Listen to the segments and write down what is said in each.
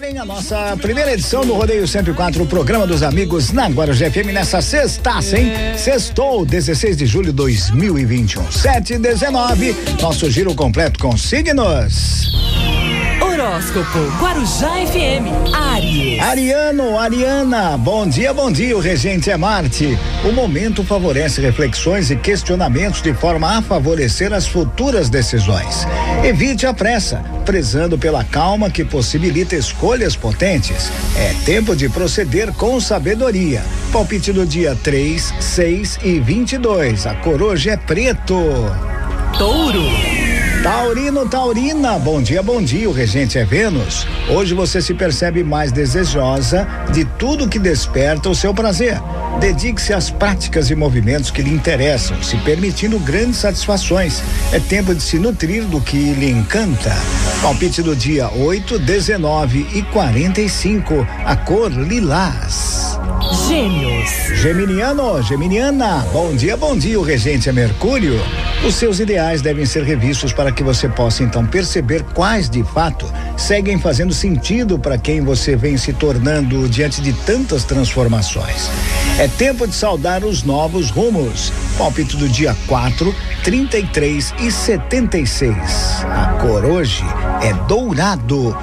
abrem a nossa primeira edição do Rodeio 104, o programa dos amigos na Guarujá FM nessa sexta, hein? Sextou, 16 de julho de 2021, 7 e 19. Nosso giro completo com signos. Horóscopo Guarujá FM Aries. Ariano, Ariana, bom dia, bom dia. O regente é Marte. O momento favorece reflexões e questionamentos de forma a favorecer as futuras decisões. Evite a pressa, prezando pela calma que possibilita escolhas potentes. É tempo de proceder com sabedoria. Palpite do dia 3, 6 e 22. A cor hoje é preto. Touro. Taurino, Taurina, bom dia, bom dia. O regente é Vênus. Hoje você se percebe mais desejosa de tudo que desperta o seu prazer. Dedique-se às práticas e movimentos que lhe interessam, se permitindo grandes satisfações. É tempo de se nutrir do que lhe encanta. Palpite do dia 8, 19 e 45. A cor lilás. Gêmeos. Geminiano, Geminiana, bom dia, bom dia. O regente é Mercúrio. Os seus ideais devem ser revistos para que você possa então perceber quais de fato seguem fazendo sentido para quem você vem se tornando diante de tantas transformações. É tempo de saudar os novos rumos. Palpite do dia 4, 33 e 76. A cor hoje é dourado.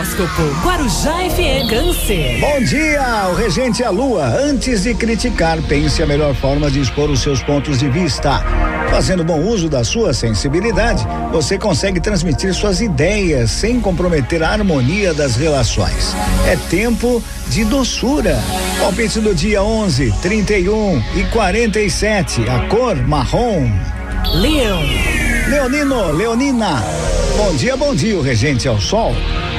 Horóscopo Guarujá FM Câncer. Bom dia, o regente é a lua. Antes de criticar, pense a melhor forma de expor os seus pontos de vista. Fazendo bom uso da sua sensibilidade, você consegue transmitir suas ideias sem comprometer a harmonia das relações. É tempo de doçura. Palpite do dia 11, 31 e 47. A cor marrom. Leão. Leonino, Leonina. Bom dia, bom dia, o regente ao sol.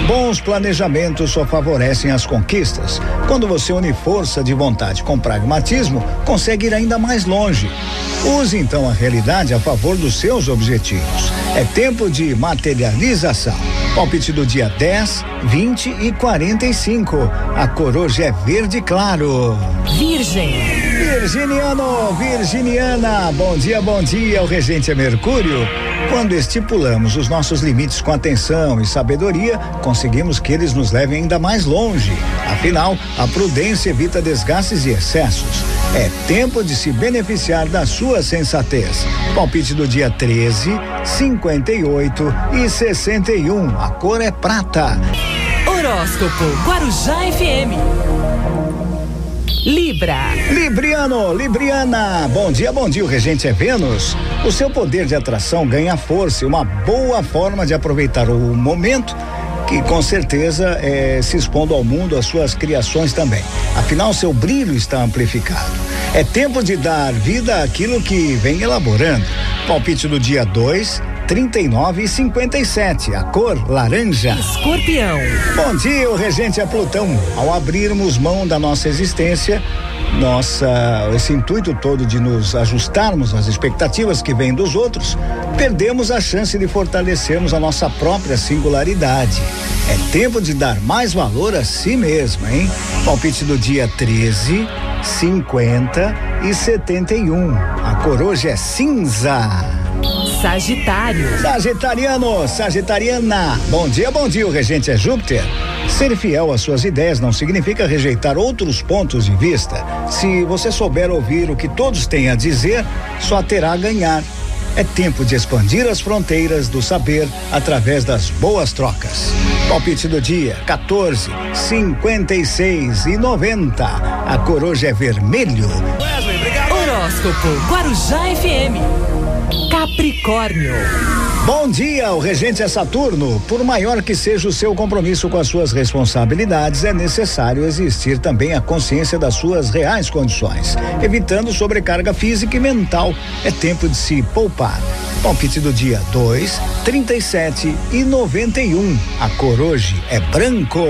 Bons planejamentos só favorecem as conquistas. Quando você une força de vontade com pragmatismo, consegue ir ainda mais longe. Use então a realidade a favor dos seus objetivos. É tempo de materialização. Palpite do dia 10, 20 e 45. A cor hoje é verde claro. Virgem. Virginiano, Virginiana, bom dia, bom dia. O regente é Mercúrio. Quando estipulamos os nossos limites com atenção e sabedoria, conseguimos que eles nos levem ainda mais longe. Afinal, a prudência evita desgastes e excessos. É tempo de se beneficiar da sua sensatez. Palpite do dia 13, 58 e 61. A cor é prata. Horóscopo Guarujá FM. Libra. Libriano, Libriana, bom dia, bom dia. O regente é Vênus. O seu poder de atração ganha força e uma boa forma de aproveitar o momento que com certeza é, se expondo ao mundo as suas criações também. Afinal, seu brilho está amplificado. É tempo de dar vida àquilo que vem elaborando. Palpite do dia 2, 39 e 57. A cor laranja. Escorpião. Bom dia, o regente é Plutão. Ao abrirmos mão da nossa existência, nossa, esse intuito todo de nos ajustarmos às expectativas que vêm dos outros, perdemos a chance de fortalecermos a nossa própria singularidade. É tempo de dar mais valor a si mesmo, hein? Palpite do dia 13, 50 e 71. A cor hoje é cinza. Sagitário. Sagitariano, Sagitariana. Bom dia, bom dia. O regente é Júpiter. Ser fiel às suas ideias não significa rejeitar outros pontos de vista. Se você souber ouvir o que todos têm a dizer, só terá a ganhar. É tempo de expandir as fronteiras do saber através das boas trocas. Palpite do dia: 14, 56 e 90. A cor hoje é vermelho. Horóscopo Guarujá FM. Capricórnio. Bom dia, o regente é Saturno. Por maior que seja o seu compromisso com as suas responsabilidades, é necessário existir também a consciência das suas reais condições, evitando sobrecarga física e mental. É tempo de se poupar. Palpite do dia 2, 37 e 91. A cor hoje é branco.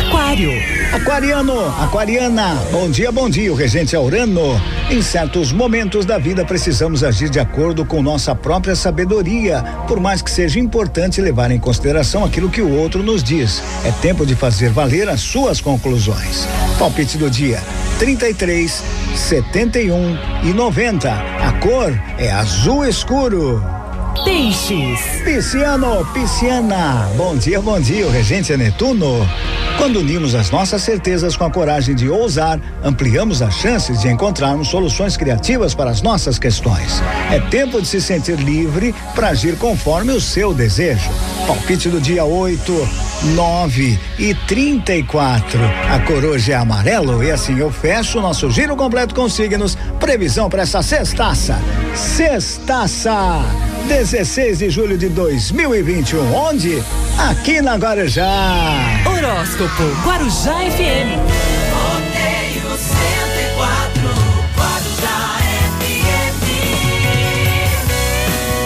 Aquário. Aquariano, aquariana, bom dia, bom dia. O regente é Urano. Em certos momentos da vida precisamos agir de acordo com nossa própria sabedoria, por mais que seja importante levar em consideração aquilo que o outro nos diz. É tempo de fazer valer as suas conclusões. Palpite do dia: 33, 71 e 90. A cor é azul escuro. Peixes. Pisciano, pisciana. Bom dia, bom dia, o Regente é Netuno. Quando unimos as nossas certezas com a coragem de ousar, ampliamos as chances de encontrarmos soluções criativas para as nossas questões. É tempo de se sentir livre para agir conforme o seu desejo. Palpite do dia 8, 9 e 34. A coruja é amarelo e assim eu fecho o nosso giro completo com signos. Previsão para essa sextaça. Sextaça! 16 de julho de 2021. Onde? Aqui na Guarujá. Horóscopo Guarujá FM. Rodeio 104, Guarujá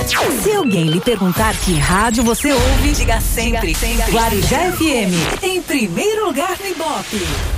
FM. Se alguém lhe perguntar que rádio você ouve, diga sempre, sempre. Guarujá FM. Em primeiro lugar no Ibope.